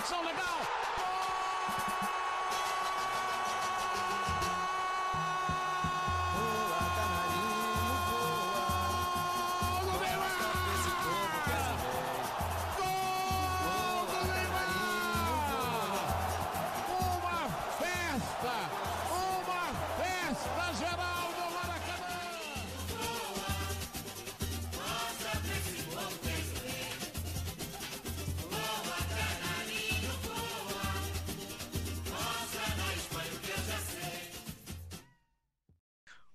conexão legal. Uma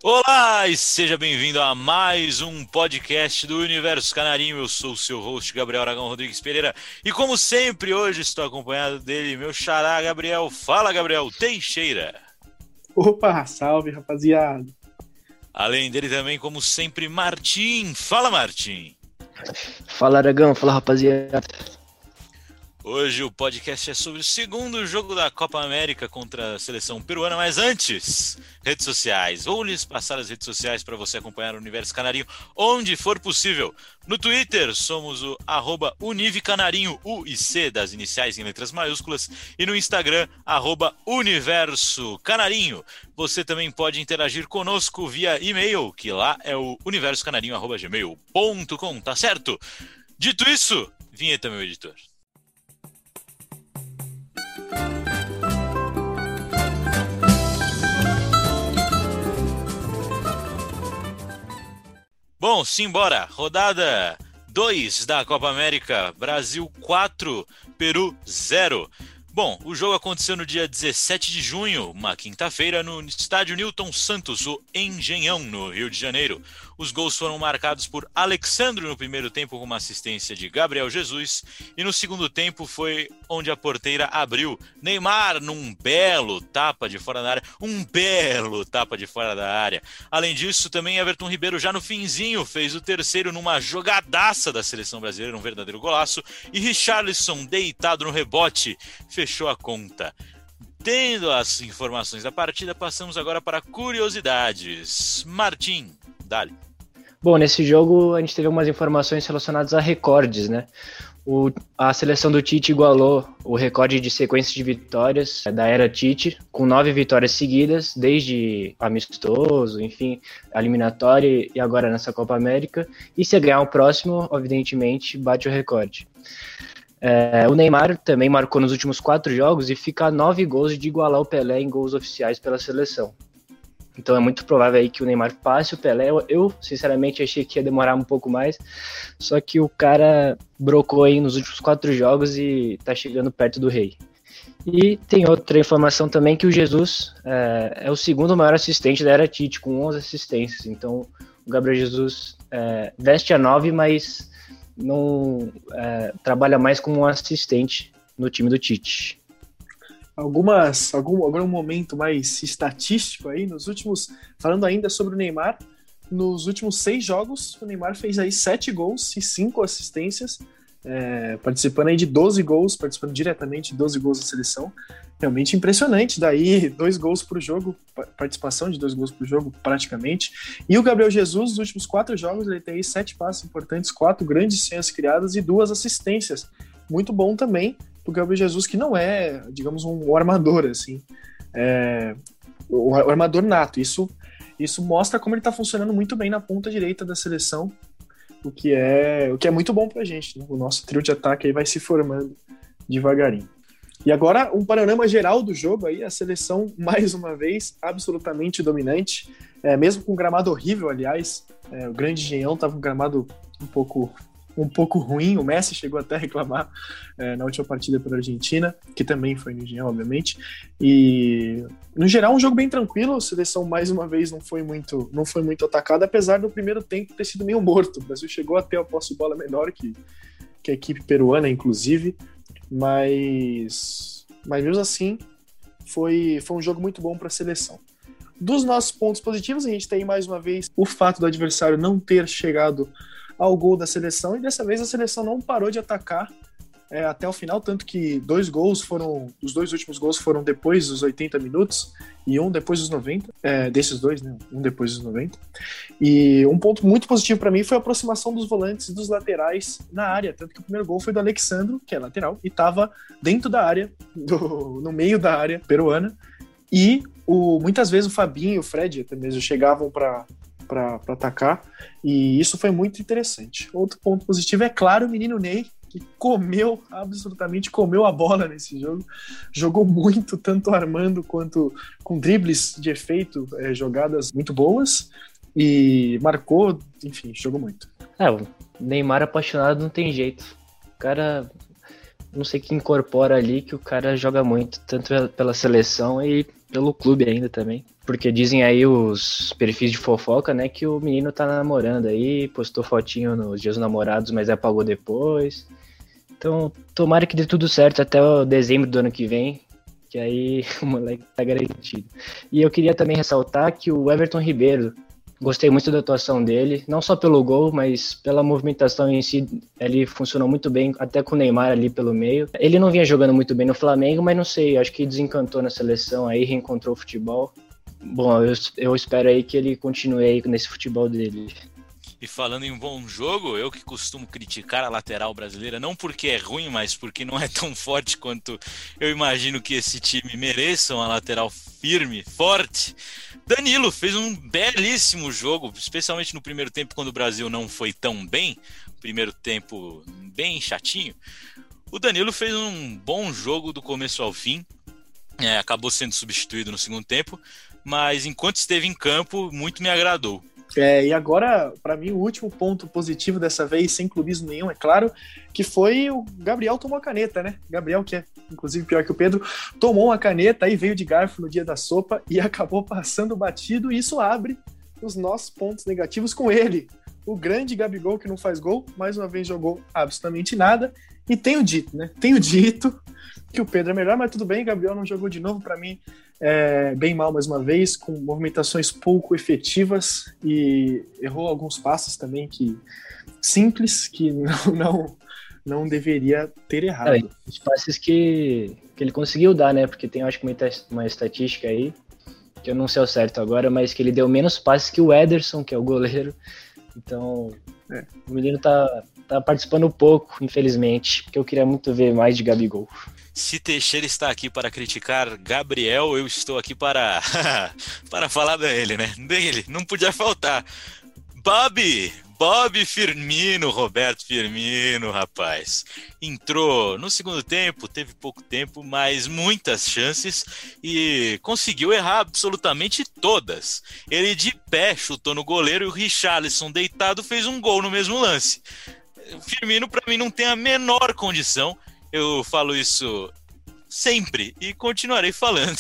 Olá e seja bem-vindo a mais um podcast do Universo Canarinho. Eu sou o seu host, Gabriel Aragão Rodrigues Pereira, e como sempre, hoje estou acompanhado dele, meu xará Gabriel. Fala, Gabriel Teixeira. Opa, salve rapaziada. Além dele também, como sempre, Martim. Fala, Martim. Fala Aragão, fala rapaziada. Hoje o podcast é sobre o segundo jogo da Copa América contra a seleção peruana, mas antes, redes sociais. Vou lhes passar as redes sociais para você acompanhar o Universo Canarinho onde for possível. No Twitter somos o arroba Univicanarinho, U e C das iniciais em letras maiúsculas, e no Instagram, arroba Universo Canarinho. Você também pode interagir conosco via e-mail, que lá é o universocanarinho.gmail.com, tá certo? Dito isso, vinheta, meu editor. Bom, simbora. Rodada 2 da Copa América. Brasil 4, Peru 0. Bom, o jogo aconteceu no dia 17 de junho, uma quinta-feira, no estádio Newton Santos, o Engenhão, no Rio de Janeiro. Os gols foram marcados por Alexandro no primeiro tempo com uma assistência de Gabriel Jesus e no segundo tempo foi onde a porteira abriu. Neymar num belo tapa de fora da área, um belo tapa de fora da área. Além disso, também Everton Ribeiro já no finzinho fez o terceiro numa jogadaça da seleção brasileira, um verdadeiro golaço, e Richarlison deitado no rebote fechou a conta. Tendo as informações da partida, passamos agora para curiosidades. Martim, dale. Bom, nesse jogo a gente teve algumas informações relacionadas a recordes, né? O, a seleção do Tite igualou o recorde de sequência de vitórias da era Tite, com nove vitórias seguidas, desde amistoso, enfim, eliminatória e agora nessa Copa América. E se ganhar o próximo, evidentemente, bate o recorde. É, o Neymar também marcou nos últimos quatro jogos e fica a nove gols de igualar o Pelé em gols oficiais pela seleção. Então é muito provável aí que o Neymar passe o Pelé. Eu, sinceramente achei que ia demorar um pouco mais, só que o cara brocou aí nos últimos quatro jogos e tá chegando perto do rei. E tem outra informação também que o Jesus é, é o segundo maior assistente da era Tite, com 11 assistências. Então o Gabriel Jesus é, veste a 9, mas não é, trabalha mais como um assistente no time do Tite. Algumas, algum, algum momento mais estatístico aí, nos últimos, falando ainda sobre o Neymar, nos últimos seis jogos, o Neymar fez aí sete gols e cinco assistências, é, participando aí de 12 gols, participando diretamente de 12 gols da seleção. Realmente impressionante, daí dois gols por jogo, participação de dois gols por jogo praticamente. E o Gabriel Jesus, nos últimos quatro jogos, ele tem aí sete passes importantes, quatro grandes senhas criadas e duas assistências. Muito bom também pro Gabriel Jesus, que não é, digamos, um armador, assim. É, o armador nato. Isso, isso mostra como ele tá funcionando muito bem na ponta direita da seleção, o que é, o que é muito bom pra gente. Né? O nosso trio de ataque aí vai se formando devagarinho. E agora, um panorama geral do jogo aí, a seleção, mais uma vez, absolutamente dominante, é, mesmo com um gramado horrível, aliás, é, o grande engenhão tava com um gramado um pouco um pouco ruim. O Messi chegou até a reclamar é, na última partida pela Argentina, que também foi no Engenhão, obviamente. E no geral, um jogo bem tranquilo. A seleção mais uma vez não foi muito, não foi muito atacada, apesar do primeiro tempo ter sido meio morto. O Brasil chegou até a posse de bola menor que, que a equipe peruana, inclusive, mas mas mesmo assim foi, foi um jogo muito bom para a seleção. Dos nossos pontos positivos, a gente tem mais uma vez o fato do adversário não ter chegado ao gol da seleção e dessa vez a seleção não parou de atacar é, até o final, tanto que dois gols foram, os dois últimos gols foram depois dos 80 minutos e um depois dos 90, é, desses dois, né? Um depois dos 90. E um ponto muito positivo para mim foi a aproximação dos volantes e dos laterais na área, tanto que o primeiro gol foi do Alexandro, que é lateral, e estava dentro da área, do, no meio da área peruana. E o, muitas vezes o Fabinho e o Fred até mesmo chegavam para para atacar, e isso foi muito interessante. Outro ponto positivo é claro o menino Ney, que comeu, absolutamente comeu a bola nesse jogo. Jogou muito, tanto armando quanto com dribles de efeito, é, jogadas muito boas. E marcou, enfim, jogou muito. É, o Neymar apaixonado não tem jeito. O cara, não sei que incorpora ali, que o cara joga muito, tanto pela seleção e pelo clube ainda também. Porque dizem aí os perfis de fofoca, né, que o menino tá namorando aí, postou fotinho nos dias namorados, mas apagou depois. Então, tomara que dê tudo certo até o dezembro do ano que vem, que aí o moleque tá garantido. E eu queria também ressaltar que o Everton Ribeiro, gostei muito da atuação dele, não só pelo gol, mas pela movimentação em si, ele funcionou muito bem, até com o Neymar ali pelo meio. Ele não vinha jogando muito bem no Flamengo, mas não sei, acho que desencantou na seleção aí, reencontrou o futebol. Bom, eu, eu espero aí que ele continue aí nesse futebol dele. E falando em bom jogo, eu que costumo criticar a lateral brasileira, não porque é ruim, mas porque não é tão forte quanto eu imagino que esse time mereça uma lateral firme, forte. Danilo fez um belíssimo jogo, especialmente no primeiro tempo, quando o Brasil não foi tão bem. Primeiro tempo bem chatinho. O Danilo fez um bom jogo do começo ao fim. É, acabou sendo substituído no segundo tempo, mas enquanto esteve em campo, muito me agradou. É, e agora, para mim, o último ponto positivo dessa vez, sem clubismo nenhum, é claro, que foi o Gabriel tomou a caneta, né? Gabriel, que é inclusive pior que o Pedro, tomou uma caneta e veio de garfo no dia da sopa e acabou passando batido, e isso abre os nossos pontos negativos com ele. O grande Gabigol que não faz gol, mais uma vez jogou absolutamente nada. E tenho dito, né? Tenho dito que o Pedro é melhor, mas tudo bem, Gabriel não jogou de novo para mim é, bem mal mais uma vez, com movimentações pouco efetivas e errou alguns passos também que simples que não não, não deveria ter errado. É, os passes que, que ele conseguiu dar, né? Porque tem acho que uma, uma estatística aí que eu não sei o certo agora, mas que ele deu menos passes que o Ederson, que é o goleiro. Então, é. o menino tá, tá participando pouco, infelizmente, porque eu queria muito ver mais de Gabigol. Se Teixeira está aqui para criticar Gabriel, eu estou aqui para para falar dele, né? Dele, não podia faltar. Bob, Bob Firmino, Roberto Firmino, rapaz. Entrou no segundo tempo, teve pouco tempo, mas muitas chances e conseguiu errar absolutamente todas. Ele de pé chutou no goleiro e o Richarlison deitado fez um gol no mesmo lance. Firmino para mim não tem a menor condição eu falo isso sempre e continuarei falando.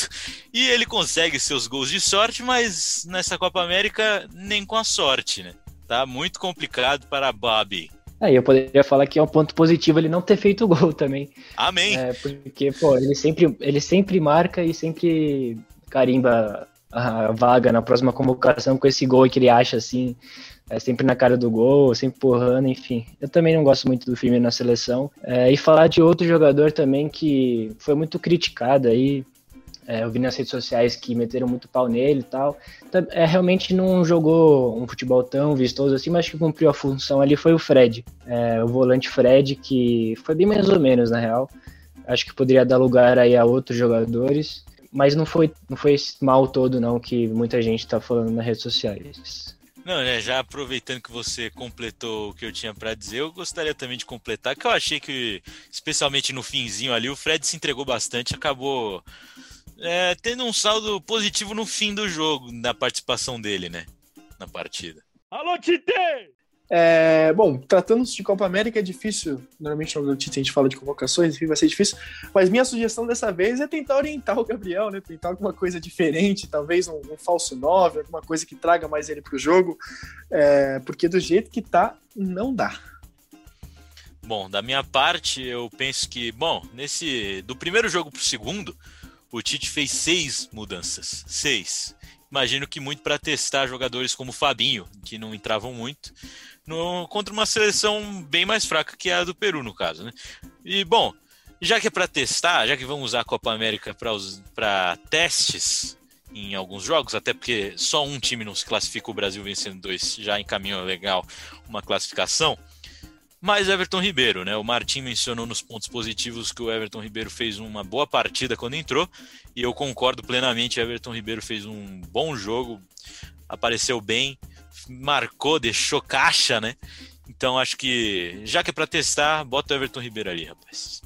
E ele consegue seus gols de sorte, mas nessa Copa América nem com a sorte, né? Tá muito complicado para Bob. Aí é, eu poderia falar que é um ponto positivo ele não ter feito gol também. Amém. É, porque, pô, ele sempre, ele sempre marca e sempre carimba a vaga na próxima convocação com esse gol que ele acha assim é sempre na cara do gol, sempre empurrando, enfim. Eu também não gosto muito do Firmino na seleção. É, e falar de outro jogador também que foi muito criticado aí, é, eu vi nas redes sociais que meteram muito pau nele e tal. É, realmente não jogou um futebol tão vistoso assim, mas que cumpriu a função ali foi o Fred. É, o volante Fred, que foi bem mais ou menos, na real. Acho que poderia dar lugar aí a outros jogadores. Mas não foi, não foi esse mal todo, não, que muita gente está falando nas redes sociais. Não, né, já aproveitando que você completou o que eu tinha para dizer, eu gostaria também de completar que eu achei que, especialmente no finzinho ali, o Fred se entregou bastante, acabou é, tendo um saldo positivo no fim do jogo, na participação dele, né, na partida. Alô, Tite! É, bom, tratando-se de Copa América é difícil. Normalmente no Notícia a gente fala de convocações, enfim, vai ser difícil. Mas minha sugestão dessa vez é tentar orientar o Gabriel, né? Tentar alguma coisa diferente, talvez um, um falso 9, alguma coisa que traga mais ele pro jogo. É, porque do jeito que tá, não dá. Bom, da minha parte, eu penso que, bom, nesse. Do primeiro jogo pro segundo, o Tite fez seis mudanças. Seis. Imagino que muito para testar jogadores como Fabinho, que não entravam muito no, contra uma seleção bem mais fraca que a do Peru, no caso, né? E, bom, já que é para testar, já que vamos usar a Copa América para testes em alguns jogos, até porque só um time não se classifica, o Brasil vencendo dois já encaminhou legal uma classificação. Mas Everton Ribeiro, né? O Martim mencionou nos pontos positivos que o Everton Ribeiro fez uma boa partida quando entrou, e eu concordo plenamente. Everton Ribeiro fez um bom jogo, apareceu bem, marcou, deixou caixa, né? Então acho que, já que é para testar, bota o Everton Ribeiro ali, rapaz.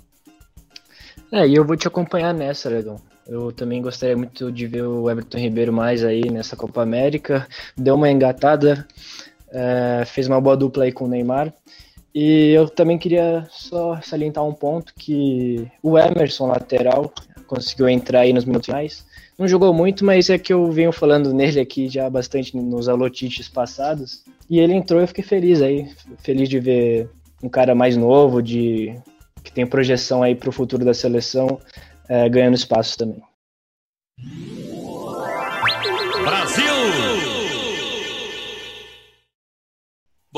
É, e eu vou te acompanhar nessa, Legão. Eu também gostaria muito de ver o Everton Ribeiro mais aí nessa Copa América. Deu uma engatada, é, fez uma boa dupla aí com o Neymar. E eu também queria só salientar um ponto que o Emerson, lateral, conseguiu entrar aí nos minutos finais. Não jogou muito, mas é que eu venho falando nele aqui já bastante nos alotites passados. E ele entrou e eu fiquei feliz aí. Feliz de ver um cara mais novo, de que tem projeção aí para o futuro da seleção, é, ganhando espaço também. Brasil!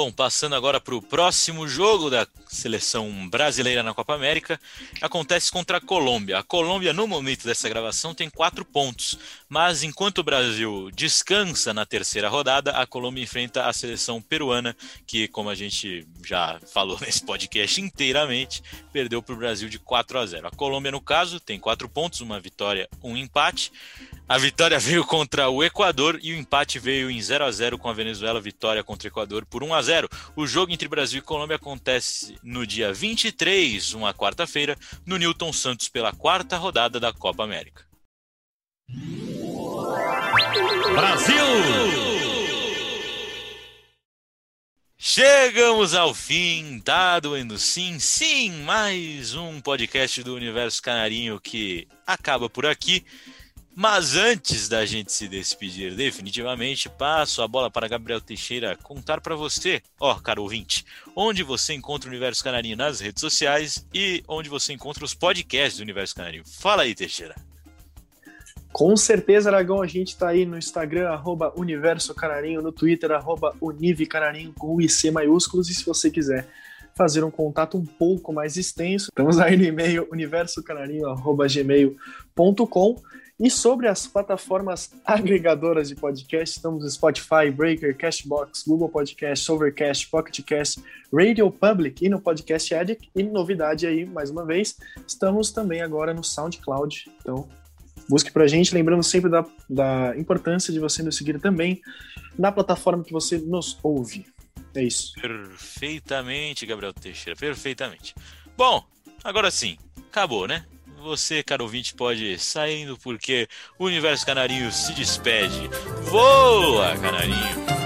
Bom, passando agora para o próximo jogo da seleção brasileira na Copa América, acontece contra a Colômbia. A Colômbia, no momento dessa gravação, tem quatro pontos, mas enquanto o Brasil descansa na terceira rodada, a Colômbia enfrenta a seleção peruana, que, como a gente já falou nesse podcast inteiramente, perdeu para o Brasil de 4 a 0. A Colômbia, no caso, tem quatro pontos, uma vitória, um empate. A vitória veio contra o Equador e o empate veio em 0 a 0 com a Venezuela, vitória contra o Equador por 1 a 0. O jogo entre Brasil e Colômbia acontece no dia 23, uma quarta-feira, no Newton Santos pela quarta rodada da Copa América. Brasil! Chegamos ao fim, tá doendo sim, sim, mais um podcast do Universo Canarinho que acaba por aqui. Mas antes da gente se despedir definitivamente, passo a bola para Gabriel Teixeira contar para você, ó, caro ouvinte, onde você encontra o Universo Canarinho nas redes sociais e onde você encontra os podcasts do Universo Canarinho. Fala aí, Teixeira. Com certeza, Aragão, a gente está aí no Instagram, arroba Universo Canarinho, no Twitter, arroba Unive Canarinho, com IC maiúsculos, e se você quiser fazer um contato um pouco mais extenso, estamos aí no e-mail universocanarinho.gmail.com e sobre as plataformas agregadoras de podcast, estamos no Spotify, Breaker, Cashbox, Google Podcast, Overcast, Pocket Cast, Radio Public e no Podcast Addict. E novidade aí, mais uma vez, estamos também agora no SoundCloud. Então, busque pra gente, lembrando sempre da, da importância de você nos seguir também na plataforma que você nos ouve. É isso. Perfeitamente, Gabriel Teixeira, perfeitamente. Bom, agora sim, acabou, né? Você, caro ouvinte, pode saindo porque o Universo Canarinho se despede. Voa, Canarinho!